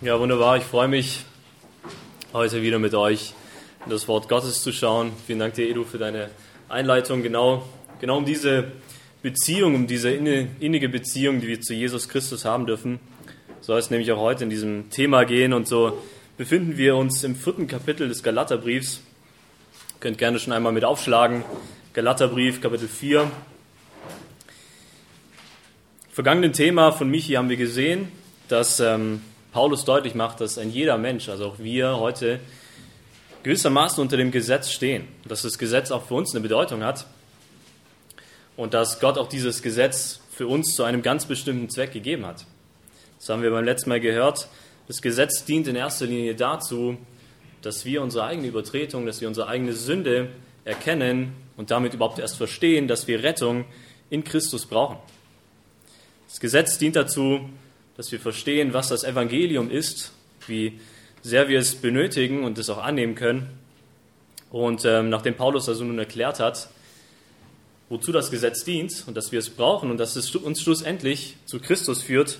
Ja, wunderbar. Ich freue mich, heute wieder mit euch in das Wort Gottes zu schauen. Vielen Dank dir, Edu, für deine Einleitung. Genau, genau um diese Beziehung, um diese innige Beziehung, die wir zu Jesus Christus haben dürfen, soll es nämlich auch heute in diesem Thema gehen. Und so befinden wir uns im vierten Kapitel des Galaterbriefs. Ihr könnt gerne schon einmal mit aufschlagen. Galaterbrief, Kapitel 4. Vergangenen Thema von Michi haben wir gesehen, dass ähm, Paulus deutlich macht, dass ein jeder Mensch, also auch wir heute, gewissermaßen unter dem Gesetz stehen. Dass das Gesetz auch für uns eine Bedeutung hat und dass Gott auch dieses Gesetz für uns zu einem ganz bestimmten Zweck gegeben hat. Das haben wir beim letzten Mal gehört. Das Gesetz dient in erster Linie dazu, dass wir unsere eigene Übertretung, dass wir unsere eigene Sünde erkennen und damit überhaupt erst verstehen, dass wir Rettung in Christus brauchen. Das Gesetz dient dazu, dass wir verstehen, was das Evangelium ist, wie sehr wir es benötigen und es auch annehmen können. Und ähm, nachdem Paulus also nun erklärt hat, wozu das Gesetz dient und dass wir es brauchen und dass es uns schlussendlich zu Christus führt,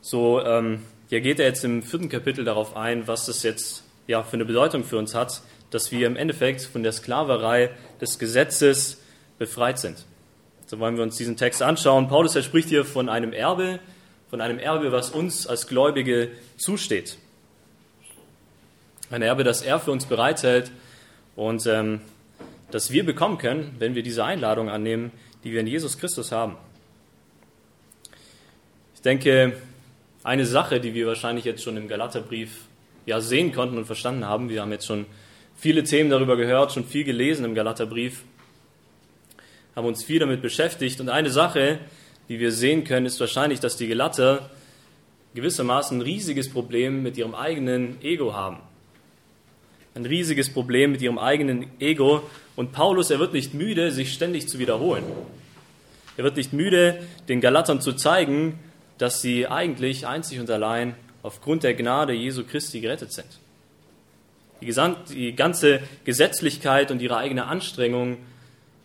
so ähm, ja, geht er jetzt im vierten Kapitel darauf ein, was das jetzt ja, für eine Bedeutung für uns hat, dass wir im Endeffekt von der Sklaverei des Gesetzes befreit sind. So wollen wir uns diesen Text anschauen. Paulus, er spricht hier von einem Erbe, von einem Erbe, was uns als Gläubige zusteht. Ein Erbe, das er für uns bereithält und ähm, das wir bekommen können, wenn wir diese Einladung annehmen, die wir in Jesus Christus haben. Ich denke, eine Sache, die wir wahrscheinlich jetzt schon im Galaterbrief ja sehen konnten und verstanden haben, wir haben jetzt schon viele Themen darüber gehört, schon viel gelesen im Galaterbrief, haben uns viel damit beschäftigt und eine Sache, wie wir sehen können, ist wahrscheinlich, dass die Gelatter gewissermaßen ein riesiges Problem mit ihrem eigenen Ego haben. Ein riesiges Problem mit ihrem eigenen Ego. Und Paulus, er wird nicht müde, sich ständig zu wiederholen. Er wird nicht müde, den Galatern zu zeigen, dass sie eigentlich einzig und allein aufgrund der Gnade Jesu Christi gerettet sind. Die, ganze Gesetzlichkeit und ihre eigene Anstrengung,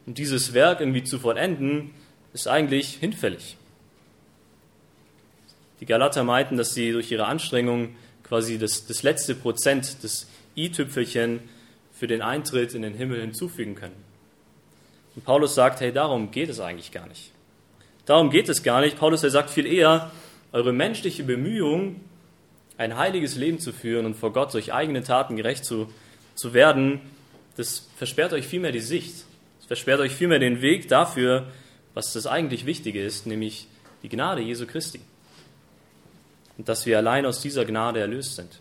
um dieses Werk irgendwie zu vollenden, ist eigentlich hinfällig. Die Galater meinten, dass sie durch ihre Anstrengungen quasi das, das letzte Prozent, das i-Tüpfelchen für den Eintritt in den Himmel hinzufügen können. Und Paulus sagt, hey, darum geht es eigentlich gar nicht. Darum geht es gar nicht. Paulus, er sagt viel eher, eure menschliche Bemühung, ein heiliges Leben zu führen und vor Gott durch eigene Taten gerecht zu, zu werden, das versperrt euch vielmehr die Sicht. Es versperrt euch vielmehr den Weg dafür, was das eigentlich Wichtige ist, nämlich die Gnade Jesu Christi. Und dass wir allein aus dieser Gnade erlöst sind.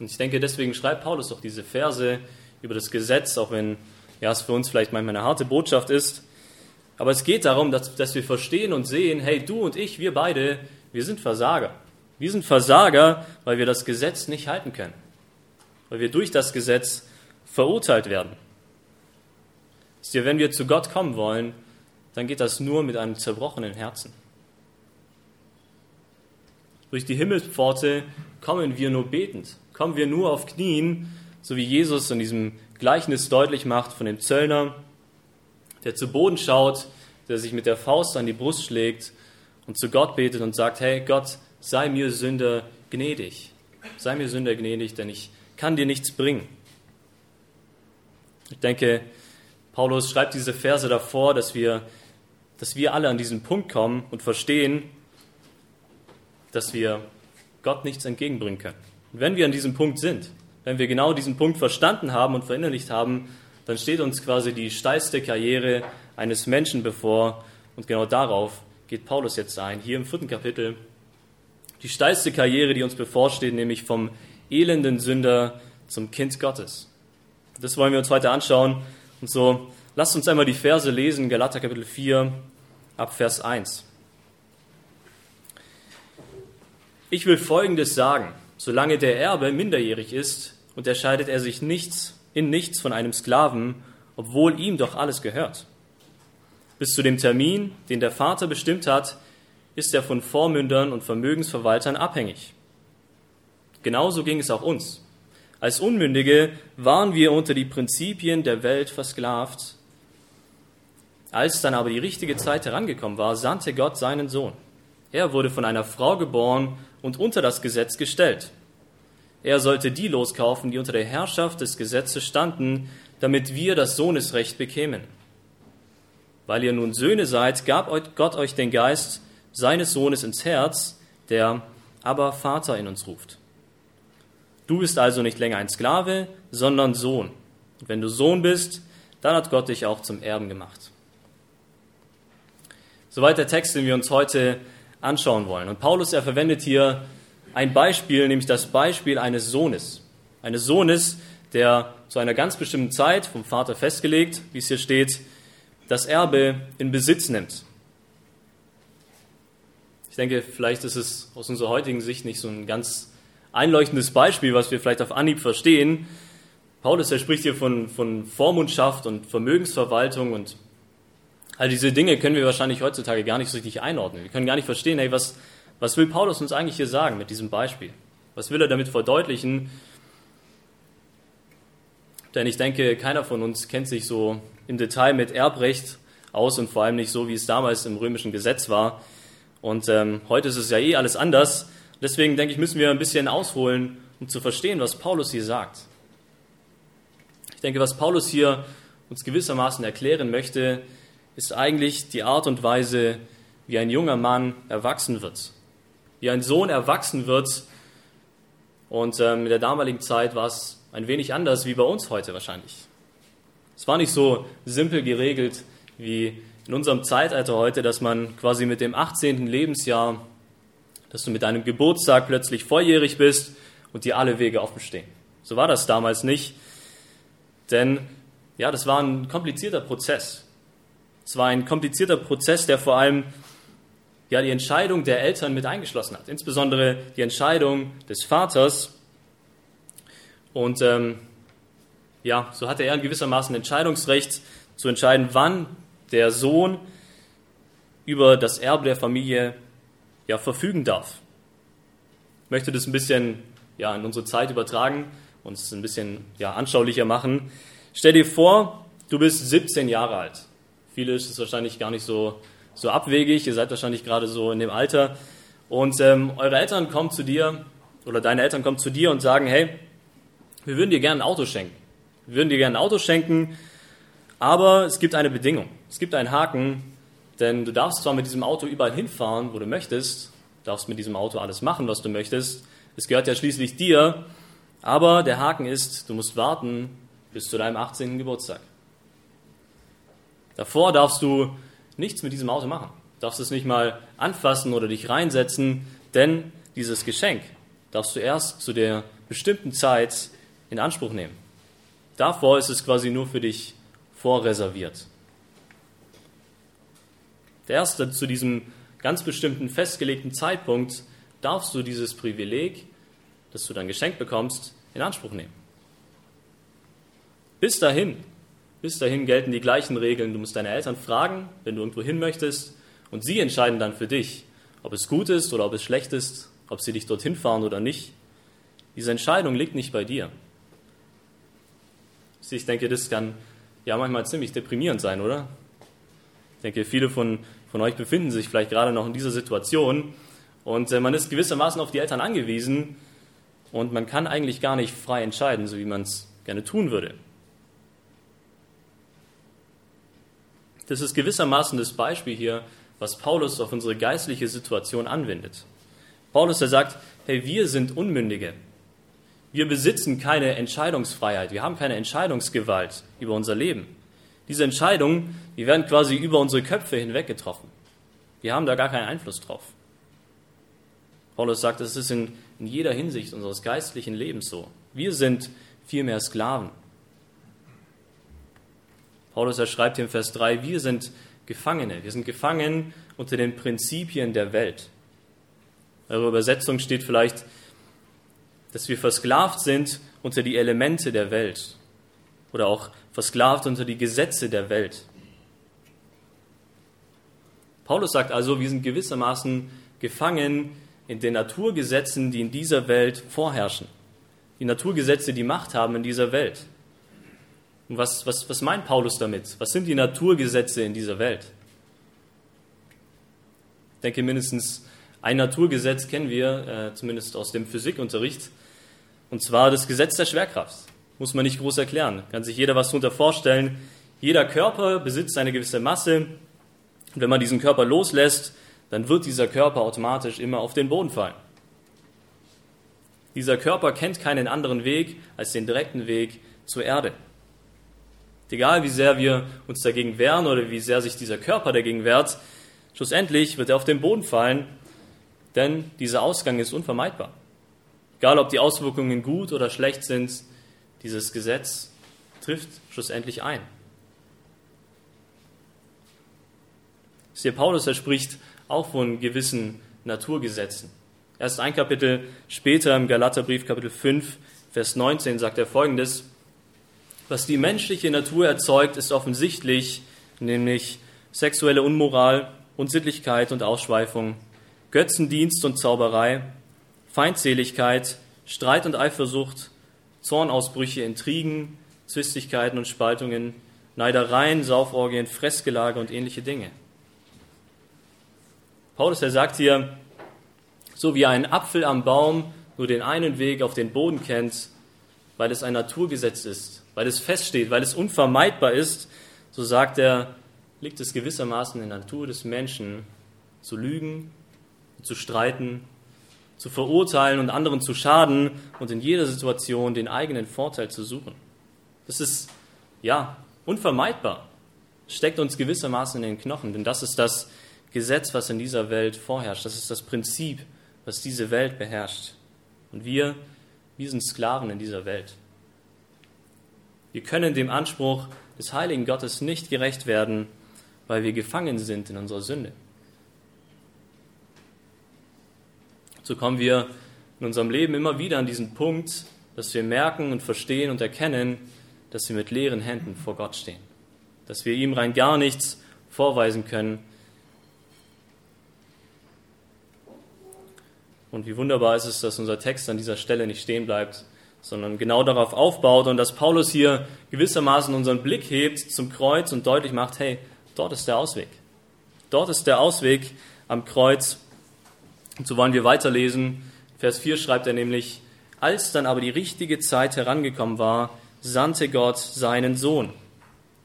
Und ich denke, deswegen schreibt Paulus doch diese Verse über das Gesetz, auch wenn ja, es für uns vielleicht manchmal eine harte Botschaft ist. Aber es geht darum, dass, dass wir verstehen und sehen, hey, du und ich, wir beide, wir sind Versager. Wir sind Versager, weil wir das Gesetz nicht halten können. Weil wir durch das Gesetz verurteilt werden. Wisst ihr, wenn wir zu Gott kommen wollen, dann geht das nur mit einem zerbrochenen Herzen. Durch die Himmelspforte kommen wir nur betend, kommen wir nur auf Knien, so wie Jesus in diesem Gleichnis deutlich macht von dem Zöllner, der zu Boden schaut, der sich mit der Faust an die Brust schlägt und zu Gott betet und sagt, hey Gott, sei mir Sünder gnädig, sei mir Sünder gnädig, denn ich kann dir nichts bringen. Ich denke, Paulus schreibt diese Verse davor, dass wir, dass wir alle an diesen Punkt kommen und verstehen, dass wir Gott nichts entgegenbringen können. Und wenn wir an diesem Punkt sind, wenn wir genau diesen Punkt verstanden haben und verinnerlicht haben, dann steht uns quasi die steilste Karriere eines Menschen bevor. Und genau darauf geht Paulus jetzt ein, hier im vierten Kapitel. Die steilste Karriere, die uns bevorsteht, nämlich vom elenden Sünder zum Kind Gottes. Das wollen wir uns heute anschauen. Und so, lasst uns einmal die Verse lesen, Galater Kapitel 4, ab Vers 1. Ich will Folgendes sagen. Solange der Erbe minderjährig ist, unterscheidet er sich nichts, in nichts von einem Sklaven, obwohl ihm doch alles gehört. Bis zu dem Termin, den der Vater bestimmt hat, ist er von Vormündern und Vermögensverwaltern abhängig. Genauso ging es auch uns. Als Unmündige waren wir unter die Prinzipien der Welt versklavt. Als dann aber die richtige Zeit herangekommen war, sandte Gott seinen Sohn. Er wurde von einer Frau geboren und unter das Gesetz gestellt. Er sollte die loskaufen, die unter der Herrschaft des Gesetzes standen, damit wir das Sohnesrecht bekämen. Weil ihr nun Söhne seid, gab Gott euch den Geist seines Sohnes ins Herz, der aber Vater in uns ruft. Du bist also nicht länger ein Sklave, sondern Sohn. Und wenn du Sohn bist, dann hat Gott dich auch zum Erben gemacht. Soweit der Text, den wir uns heute anschauen wollen. Und Paulus, er verwendet hier ein Beispiel, nämlich das Beispiel eines Sohnes. Eines Sohnes, der zu einer ganz bestimmten Zeit vom Vater festgelegt, wie es hier steht, das Erbe in Besitz nimmt. Ich denke, vielleicht ist es aus unserer heutigen Sicht nicht so ein ganz einleuchtendes Beispiel, was wir vielleicht auf Anhieb verstehen. Paulus, er spricht hier von, von Vormundschaft und Vermögensverwaltung und all diese Dinge können wir wahrscheinlich heutzutage gar nicht so richtig einordnen. Wir können gar nicht verstehen, hey, was, was will Paulus uns eigentlich hier sagen mit diesem Beispiel? Was will er damit verdeutlichen? Denn ich denke, keiner von uns kennt sich so im Detail mit Erbrecht aus und vor allem nicht so, wie es damals im römischen Gesetz war. Und ähm, heute ist es ja eh alles anders. Deswegen denke ich, müssen wir ein bisschen ausholen, um zu verstehen, was Paulus hier sagt. Ich denke, was Paulus hier uns gewissermaßen erklären möchte, ist eigentlich die Art und Weise, wie ein junger Mann erwachsen wird. Wie ein Sohn erwachsen wird. Und ähm, in der damaligen Zeit war es ein wenig anders wie bei uns heute wahrscheinlich. Es war nicht so simpel geregelt wie in unserem Zeitalter heute, dass man quasi mit dem 18. Lebensjahr dass du mit deinem Geburtstag plötzlich volljährig bist und dir alle Wege offen stehen. So war das damals nicht, denn ja, das war ein komplizierter Prozess. Es war ein komplizierter Prozess, der vor allem ja, die Entscheidung der Eltern mit eingeschlossen hat, insbesondere die Entscheidung des Vaters. Und ähm, ja, so hatte er in gewissermaßen Entscheidungsrecht zu entscheiden, wann der Sohn über das Erbe der Familie ja, verfügen darf. Ich möchte das ein bisschen ja, in unsere Zeit übertragen und es ein bisschen ja, anschaulicher machen. Stell dir vor, du bist 17 Jahre alt. Viele ist es wahrscheinlich gar nicht so, so abwegig, ihr seid wahrscheinlich gerade so in dem Alter. Und ähm, eure Eltern kommen zu dir oder deine Eltern kommen zu dir und sagen, hey, wir würden dir gerne ein Auto schenken. Wir würden dir gerne ein Auto schenken, aber es gibt eine Bedingung. Es gibt einen Haken, denn du darfst zwar mit diesem Auto überall hinfahren, wo du möchtest, darfst mit diesem Auto alles machen, was du möchtest. Es gehört ja schließlich dir. Aber der Haken ist, du musst warten bis zu deinem 18. Geburtstag. Davor darfst du nichts mit diesem Auto machen. Du darfst es nicht mal anfassen oder dich reinsetzen, denn dieses Geschenk darfst du erst zu der bestimmten Zeit in Anspruch nehmen. Davor ist es quasi nur für dich vorreserviert. Erst zu diesem ganz bestimmten festgelegten Zeitpunkt darfst du dieses Privileg, das du dann geschenkt bekommst, in Anspruch nehmen. Bis dahin, bis dahin gelten die gleichen Regeln. Du musst deine Eltern fragen, wenn du irgendwo hin möchtest, und sie entscheiden dann für dich, ob es gut ist oder ob es schlecht ist, ob sie dich dorthin fahren oder nicht. Diese Entscheidung liegt nicht bei dir. Ich denke, das kann ja manchmal ziemlich deprimierend sein, oder? Ich denke, viele von, von euch befinden sich vielleicht gerade noch in dieser Situation und äh, man ist gewissermaßen auf die Eltern angewiesen und man kann eigentlich gar nicht frei entscheiden, so wie man es gerne tun würde. Das ist gewissermaßen das Beispiel hier, was Paulus auf unsere geistliche Situation anwendet. Paulus, der sagt, hey, wir sind Unmündige. Wir besitzen keine Entscheidungsfreiheit. Wir haben keine Entscheidungsgewalt über unser Leben. Diese Entscheidungen, die werden quasi über unsere Köpfe hinweg getroffen. Wir haben da gar keinen Einfluss drauf. Paulus sagt, das ist in, in jeder Hinsicht unseres geistlichen Lebens so. Wir sind vielmehr Sklaven. Paulus erschreibt hier im Vers 3, wir sind Gefangene. Wir sind gefangen unter den Prinzipien der Welt. Eure Übersetzung steht vielleicht, dass wir versklavt sind unter die Elemente der Welt oder auch versklavt unter die Gesetze der Welt. Paulus sagt also, wir sind gewissermaßen gefangen in den Naturgesetzen, die in dieser Welt vorherrschen. Die Naturgesetze, die Macht haben in dieser Welt. Und was, was, was meint Paulus damit? Was sind die Naturgesetze in dieser Welt? Ich denke, mindestens Ein Naturgesetz kennen wir, äh, zumindest aus dem Physikunterricht, und zwar das Gesetz der Schwerkraft. Muss man nicht groß erklären. Kann sich jeder was darunter vorstellen. Jeder Körper besitzt eine gewisse Masse. Und wenn man diesen Körper loslässt, dann wird dieser Körper automatisch immer auf den Boden fallen. Dieser Körper kennt keinen anderen Weg als den direkten Weg zur Erde. Egal wie sehr wir uns dagegen wehren oder wie sehr sich dieser Körper dagegen wehrt, schlussendlich wird er auf den Boden fallen, denn dieser Ausgang ist unvermeidbar. Egal ob die Auswirkungen gut oder schlecht sind, dieses Gesetz trifft schlussendlich ein. Siehe Paulus, er spricht auch von gewissen Naturgesetzen. Erst ein Kapitel später im Galaterbrief, Kapitel 5, Vers 19, sagt er folgendes: Was die menschliche Natur erzeugt, ist offensichtlich, nämlich sexuelle Unmoral, Unsittlichkeit und Ausschweifung, Götzendienst und Zauberei, Feindseligkeit, Streit und Eifersucht, Zornausbrüche, Intrigen, Zwistigkeiten und Spaltungen, Neidereien, Sauforgien, Fressgelage und ähnliche Dinge. Paulus, er sagt hier, so wie ein Apfel am Baum nur den einen Weg auf den Boden kennt, weil es ein Naturgesetz ist, weil es feststeht, weil es unvermeidbar ist, so sagt er, liegt es gewissermaßen in der Natur des Menschen, zu lügen, zu streiten, zu verurteilen und anderen zu schaden und in jeder Situation den eigenen Vorteil zu suchen. Das ist, ja, unvermeidbar, steckt uns gewissermaßen in den Knochen, denn das ist das Gesetz, was in dieser Welt vorherrscht. Das ist das Prinzip, was diese Welt beherrscht. Und wir, wir sind Sklaven in dieser Welt. Wir können dem Anspruch des heiligen Gottes nicht gerecht werden, weil wir gefangen sind in unserer Sünde. So kommen wir in unserem Leben immer wieder an diesen Punkt, dass wir merken und verstehen und erkennen, dass wir mit leeren Händen vor Gott stehen. Dass wir ihm rein gar nichts vorweisen können, Und wie wunderbar ist es, dass unser Text an dieser Stelle nicht stehen bleibt, sondern genau darauf aufbaut und dass Paulus hier gewissermaßen unseren Blick hebt zum Kreuz und deutlich macht, hey, dort ist der Ausweg. Dort ist der Ausweg am Kreuz. Und so wollen wir weiterlesen. Vers 4 schreibt er nämlich, als dann aber die richtige Zeit herangekommen war, sandte Gott seinen Sohn.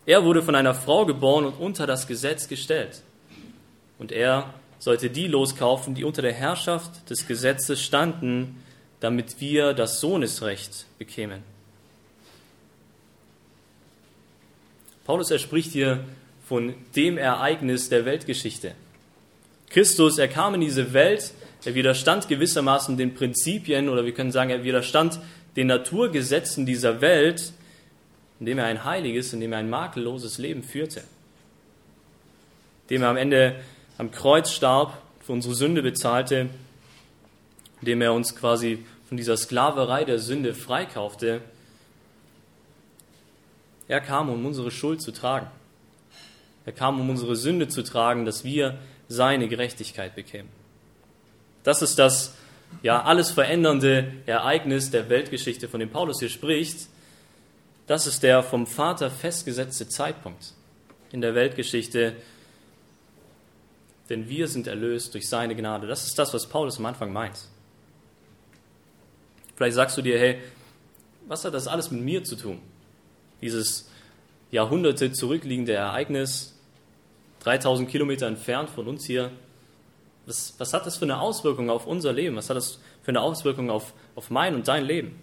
Er wurde von einer Frau geboren und unter das Gesetz gestellt. Und er sollte die loskaufen, die unter der Herrschaft des Gesetzes standen, damit wir das Sohnesrecht bekämen. Paulus er spricht hier von dem Ereignis der Weltgeschichte. Christus, er kam in diese Welt, er widerstand gewissermaßen den Prinzipien oder wir können sagen, er widerstand den Naturgesetzen dieser Welt, indem er ein heiliges, indem er ein makelloses Leben führte, indem er am Ende am Kreuz starb, für unsere Sünde bezahlte, indem er uns quasi von dieser Sklaverei der Sünde freikaufte. Er kam, um unsere Schuld zu tragen. Er kam, um unsere Sünde zu tragen, dass wir seine Gerechtigkeit bekämen. Das ist das ja alles verändernde Ereignis der Weltgeschichte, von dem Paulus hier spricht. Das ist der vom Vater festgesetzte Zeitpunkt in der Weltgeschichte, denn wir sind erlöst durch seine Gnade. Das ist das, was Paulus am Anfang meint. Vielleicht sagst du dir, hey, was hat das alles mit mir zu tun? Dieses Jahrhunderte zurückliegende Ereignis, 3000 Kilometer entfernt von uns hier. Was, was hat das für eine Auswirkung auf unser Leben? Was hat das für eine Auswirkung auf, auf mein und dein Leben?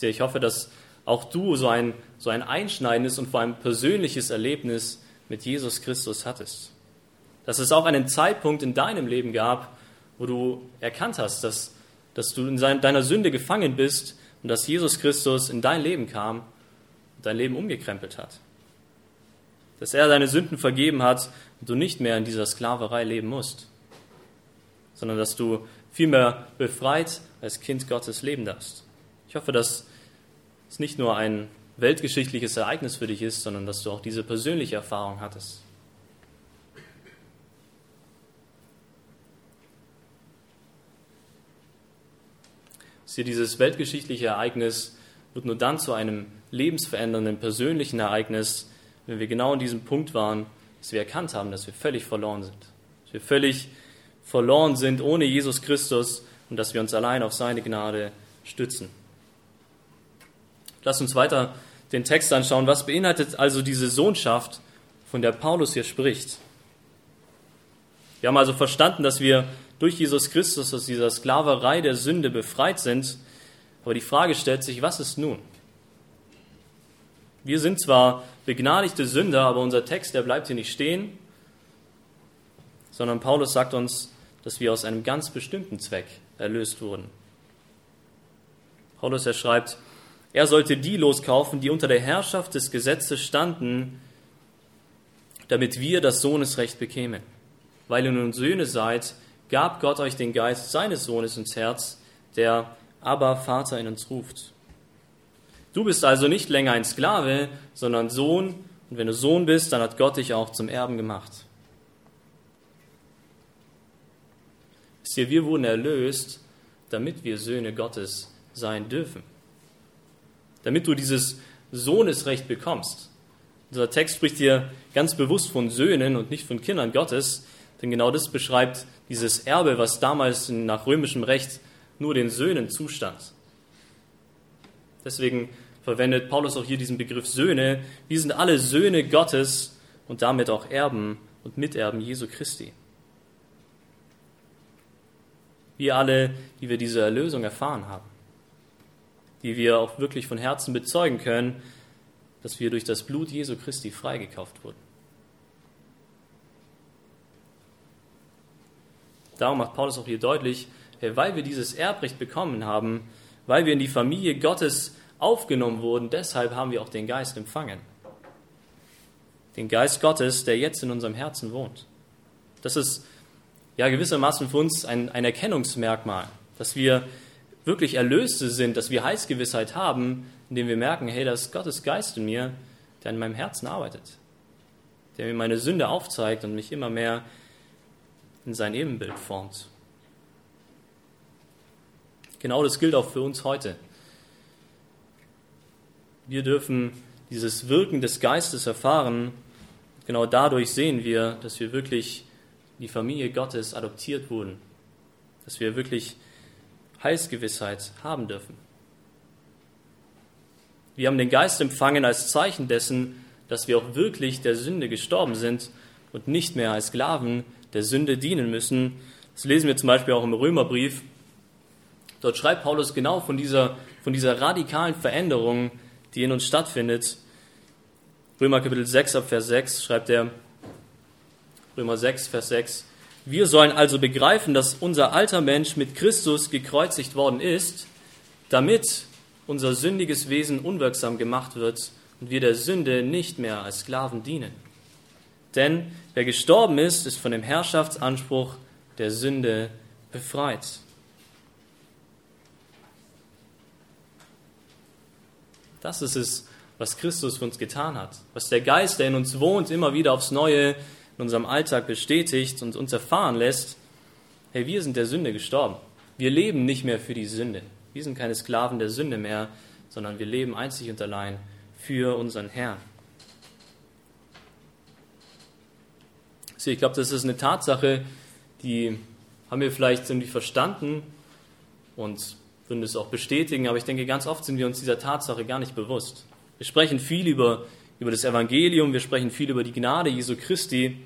Ich hoffe, dass auch du so ein, so ein einschneidendes und vor allem persönliches Erlebnis mit Jesus Christus hattest. Dass es auch einen Zeitpunkt in deinem Leben gab, wo du erkannt hast, dass, dass du in deiner Sünde gefangen bist und dass Jesus Christus in dein Leben kam und dein Leben umgekrempelt hat. Dass er deine Sünden vergeben hat und du nicht mehr in dieser Sklaverei leben musst, sondern dass du vielmehr befreit als Kind Gottes leben darfst. Ich hoffe, dass es nicht nur ein weltgeschichtliches Ereignis für dich ist, sondern dass du auch diese persönliche Erfahrung hattest. Sieh, dieses weltgeschichtliche Ereignis wird nur dann zu einem lebensverändernden persönlichen Ereignis, wenn wir genau an diesem Punkt waren, dass wir erkannt haben, dass wir völlig verloren sind. Dass wir völlig verloren sind ohne Jesus Christus und dass wir uns allein auf seine Gnade stützen. Lass uns weiter den Text anschauen. Was beinhaltet also diese Sohnschaft, von der Paulus hier spricht? Wir haben also verstanden, dass wir durch Jesus Christus aus dieser Sklaverei der Sünde befreit sind. Aber die Frage stellt sich, was ist nun? Wir sind zwar begnadigte Sünder, aber unser Text, der bleibt hier nicht stehen, sondern Paulus sagt uns, dass wir aus einem ganz bestimmten Zweck erlöst wurden. Paulus, er schreibt, er sollte die loskaufen, die unter der Herrschaft des Gesetzes standen, damit wir das Sohnesrecht bekämen. Weil ihr nun Söhne seid, gab Gott euch den Geist seines Sohnes ins Herz, der aber Vater in uns ruft. Du bist also nicht länger ein Sklave, sondern Sohn, und wenn du Sohn bist, dann hat Gott dich auch zum Erben gemacht. Wisst ihr, wir wurden erlöst, damit wir Söhne Gottes sein dürfen. Damit du dieses Sohnesrecht bekommst. Unser Text spricht hier ganz bewusst von Söhnen und nicht von Kindern Gottes, denn genau das beschreibt dieses Erbe, was damals nach römischem Recht nur den Söhnen zustand. Deswegen verwendet Paulus auch hier diesen Begriff Söhne. Wir sind alle Söhne Gottes und damit auch Erben und Miterben Jesu Christi. Wir alle, die wir diese Erlösung erfahren haben, die wir auch wirklich von Herzen bezeugen können, dass wir durch das Blut Jesu Christi freigekauft wurden. Darum macht Paulus auch hier deutlich, weil wir dieses Erbrecht bekommen haben, weil wir in die Familie Gottes aufgenommen wurden, deshalb haben wir auch den Geist empfangen. Den Geist Gottes, der jetzt in unserem Herzen wohnt. Das ist ja gewissermaßen für uns ein, ein Erkennungsmerkmal, dass wir wirklich Erlöste sind, dass wir Heilsgewissheit haben, indem wir merken, hey, das ist Gottes Geist in mir, der in meinem Herzen arbeitet, der mir meine Sünde aufzeigt und mich immer mehr in sein Ebenbild formt. Genau das gilt auch für uns heute. Wir dürfen dieses Wirken des Geistes erfahren. Genau dadurch sehen wir, dass wir wirklich die Familie Gottes adoptiert wurden, dass wir wirklich Heilsgewissheit haben dürfen. Wir haben den Geist empfangen als Zeichen dessen, dass wir auch wirklich der Sünde gestorben sind und nicht mehr als Sklaven der Sünde dienen müssen. Das lesen wir zum Beispiel auch im Römerbrief. Dort schreibt Paulus genau von dieser, von dieser radikalen Veränderung, die in uns stattfindet. Römer Kapitel 6 ab Vers 6 schreibt er, Römer 6, Vers 6, wir sollen also begreifen, dass unser alter Mensch mit Christus gekreuzigt worden ist, damit unser sündiges Wesen unwirksam gemacht wird und wir der Sünde nicht mehr als Sklaven dienen. Denn wer gestorben ist, ist von dem Herrschaftsanspruch der Sünde befreit. Das ist es, was Christus für uns getan hat, was der Geist, der in uns wohnt, immer wieder aufs Neue in unserem Alltag bestätigt und uns erfahren lässt, hey, wir sind der Sünde gestorben. Wir leben nicht mehr für die Sünde. Wir sind keine Sklaven der Sünde mehr, sondern wir leben einzig und allein für unseren Herrn. Ich glaube, das ist eine Tatsache, die haben wir vielleicht irgendwie verstanden und würden es auch bestätigen, aber ich denke, ganz oft sind wir uns dieser Tatsache gar nicht bewusst. Wir sprechen viel über, über das Evangelium, wir sprechen viel über die Gnade Jesu Christi,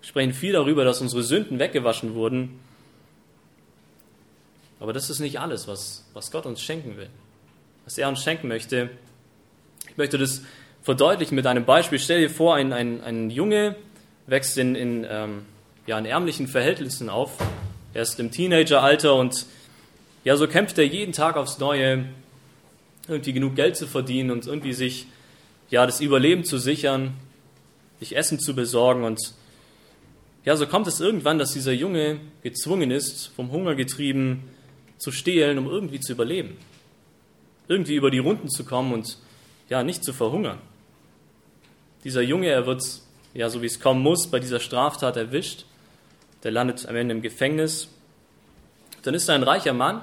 wir sprechen viel darüber, dass unsere Sünden weggewaschen wurden. Aber das ist nicht alles, was, was Gott uns schenken will, was er uns schenken möchte. Ich möchte das verdeutlichen mit einem Beispiel. Stell dir vor, ein, ein, ein Junge, wächst in, in, ähm, ja, in ärmlichen Verhältnissen auf. Er ist im Teenageralter und ja, so kämpft er jeden Tag aufs Neue, irgendwie genug Geld zu verdienen und irgendwie sich ja, das Überleben zu sichern, sich Essen zu besorgen. Und ja, so kommt es irgendwann, dass dieser Junge gezwungen ist, vom Hunger getrieben, zu stehlen, um irgendwie zu überleben. Irgendwie über die Runden zu kommen und ja, nicht zu verhungern. Dieser Junge, er wird ja, so wie es kommen muss, bei dieser Straftat erwischt. Der landet am Ende im Gefängnis. Dann ist er ein reicher Mann,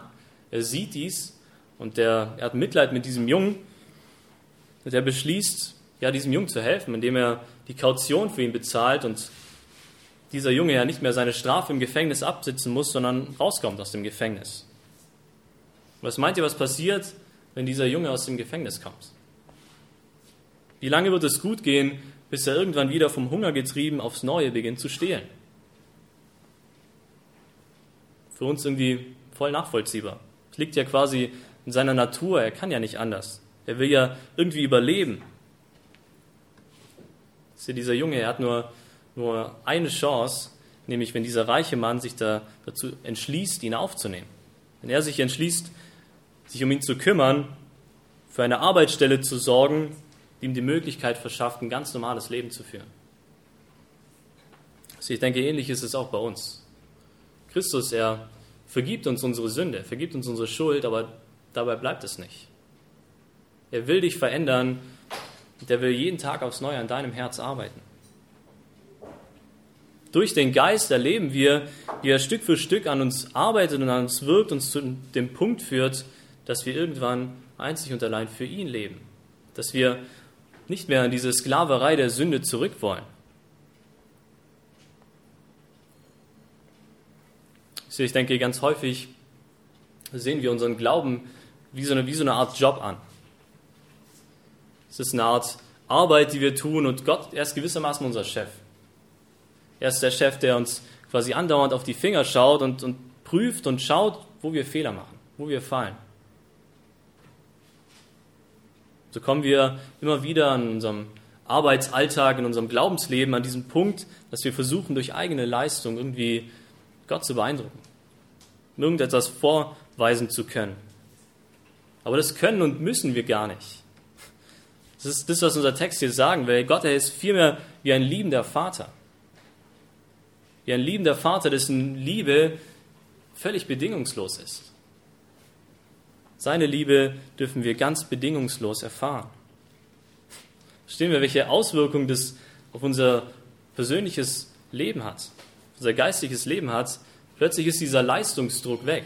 er sieht dies und der, er hat Mitleid mit diesem Jungen und er beschließt, ja, diesem Jungen zu helfen, indem er die Kaution für ihn bezahlt und dieser Junge ja nicht mehr seine Strafe im Gefängnis absitzen muss, sondern rauskommt aus dem Gefängnis. Was meint ihr, was passiert, wenn dieser Junge aus dem Gefängnis kommt? Wie lange wird es gut gehen, bis er irgendwann wieder vom Hunger getrieben aufs Neue beginnt zu stehlen? Für uns irgendwie voll nachvollziehbar. Es liegt ja quasi in seiner Natur, er kann ja nicht anders. Er will ja irgendwie überleben. Das ist ja dieser Junge, er hat nur, nur eine Chance, nämlich wenn dieser reiche Mann sich da, dazu entschließt, ihn aufzunehmen. Wenn er sich entschließt, sich um ihn zu kümmern, für eine Arbeitsstelle zu sorgen, die ihm die Möglichkeit verschafft, ein ganz normales Leben zu führen. Also ich denke, ähnlich ist es auch bei uns. Christus, er vergibt uns unsere Sünde, vergibt uns unsere Schuld, aber dabei bleibt es nicht. Er will dich verändern der will jeden Tag aufs Neue an deinem Herz arbeiten. Durch den Geist erleben wir, wie er Stück für Stück an uns arbeitet und an uns wirkt, uns zu dem Punkt führt, dass wir irgendwann einzig und allein für ihn leben. Dass wir nicht mehr in diese Sklaverei der Sünde zurück wollen. Ich denke, ganz häufig sehen wir unseren Glauben wie so eine, wie so eine Art Job an. Es ist eine Art Arbeit, die wir tun und Gott, er ist gewissermaßen unser Chef. Er ist der Chef, der uns quasi andauernd auf die Finger schaut und, und prüft und schaut, wo wir Fehler machen, wo wir fallen. So kommen wir immer wieder in unserem Arbeitsalltag, in unserem Glaubensleben an diesen Punkt, dass wir versuchen, durch eigene Leistung irgendwie Gott zu beeindrucken, irgendetwas vorweisen zu können. Aber das können und müssen wir gar nicht. Das ist das, was unser Text hier sagen will. Gott, er ist vielmehr wie ein liebender Vater. Wie ein liebender Vater, dessen Liebe völlig bedingungslos ist. Seine Liebe dürfen wir ganz bedingungslos erfahren. Verstehen wir, welche Auswirkungen das auf unser persönliches Leben hat, unser geistiges Leben hat? Plötzlich ist dieser Leistungsdruck weg.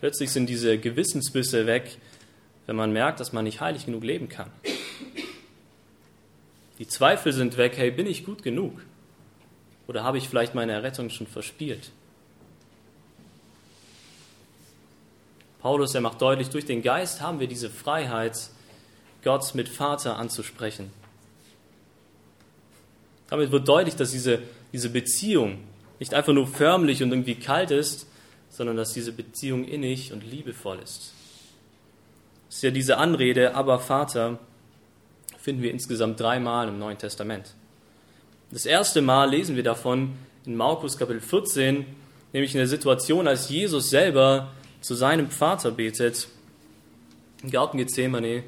Plötzlich sind diese Gewissensbisse weg, wenn man merkt, dass man nicht heilig genug leben kann. Die Zweifel sind weg, hey, bin ich gut genug? Oder habe ich vielleicht meine Errettung schon verspielt? Paulus, er macht deutlich, durch den Geist haben wir diese Freiheit, Gott mit Vater anzusprechen. Damit wird deutlich, dass diese, diese Beziehung nicht einfach nur förmlich und irgendwie kalt ist, sondern dass diese Beziehung innig und liebevoll ist. Das ist ja diese Anrede, aber Vater, finden wir insgesamt dreimal im Neuen Testament. Das erste Mal lesen wir davon in Markus Kapitel 14, nämlich in der Situation, als Jesus selber zu seinem Vater betet, im Garten Gethsemane.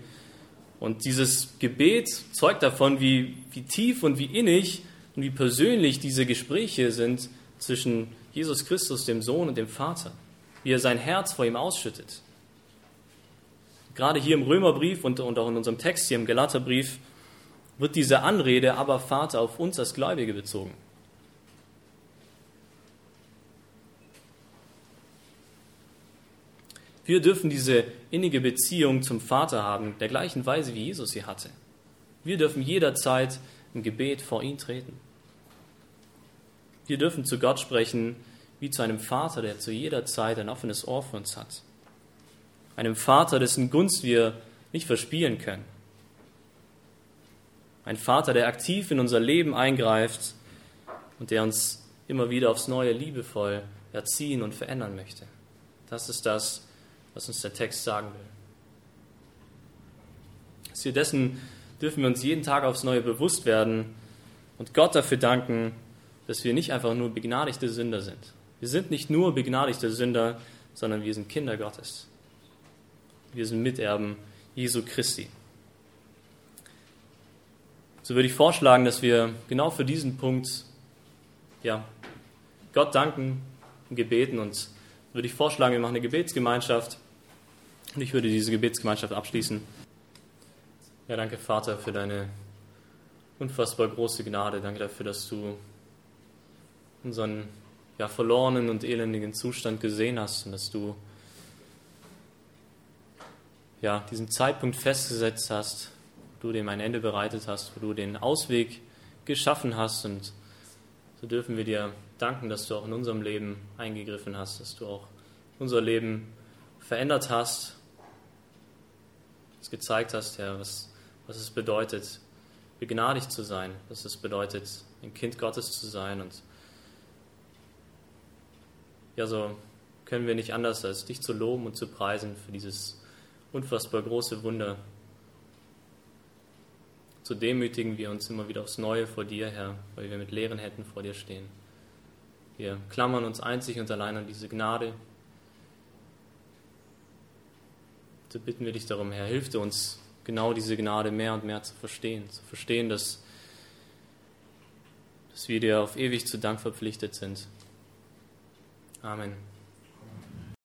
Und dieses Gebet zeugt davon, wie, wie tief und wie innig und wie persönlich diese Gespräche sind zwischen Jesus Christus, dem Sohn und dem Vater. Wie er sein Herz vor ihm ausschüttet. Gerade hier im Römerbrief und, auch in unserem Text hier im Galaterbrief wird diese Anrede, aber Vater, auf uns als Gläubige bezogen. Wir dürfen diese innige Beziehung zum Vater haben, der gleichen Weise wie Jesus sie hatte. Wir dürfen jederzeit im Gebet vor ihn treten. Wir dürfen zu Gott sprechen wie zu einem Vater, der zu jeder Zeit ein offenes Ohr für uns hat einem Vater, dessen Gunst wir nicht verspielen können. Ein Vater, der aktiv in unser Leben eingreift und der uns immer wieder aufs Neue liebevoll erziehen und verändern möchte. Das ist das, was uns der Text sagen will. Zu dessen dürfen wir uns jeden Tag aufs Neue bewusst werden und Gott dafür danken, dass wir nicht einfach nur begnadigte Sünder sind. Wir sind nicht nur begnadigte Sünder, sondern wir sind Kinder Gottes. Wir sind Miterben Jesu Christi. So würde ich vorschlagen, dass wir genau für diesen Punkt ja, Gott danken und gebeten und würde ich vorschlagen, wir machen eine Gebetsgemeinschaft und ich würde diese Gebetsgemeinschaft abschließen. Ja, danke Vater für deine unfassbar große Gnade. Danke dafür, dass du unseren ja, verlorenen und elendigen Zustand gesehen hast und dass du ja, diesen Zeitpunkt festgesetzt hast, du dem ein Ende bereitet hast, wo du den Ausweg geschaffen hast. Und so dürfen wir dir danken, dass du auch in unserem Leben eingegriffen hast, dass du auch unser Leben verändert hast, uns gezeigt hast, Herr, was, was es bedeutet, begnadigt zu sein, was es bedeutet, ein Kind Gottes zu sein. Und ja, so können wir nicht anders, als dich zu loben und zu preisen für dieses unfassbar große Wunder. So demütigen wir uns immer wieder aufs Neue vor dir, Herr, weil wir mit leeren Händen vor dir stehen. Wir klammern uns einzig und allein an diese Gnade. So bitten wir dich darum, Herr, hilf dir uns, genau diese Gnade mehr und mehr zu verstehen. Zu verstehen, dass, dass wir dir auf ewig zu Dank verpflichtet sind. Amen.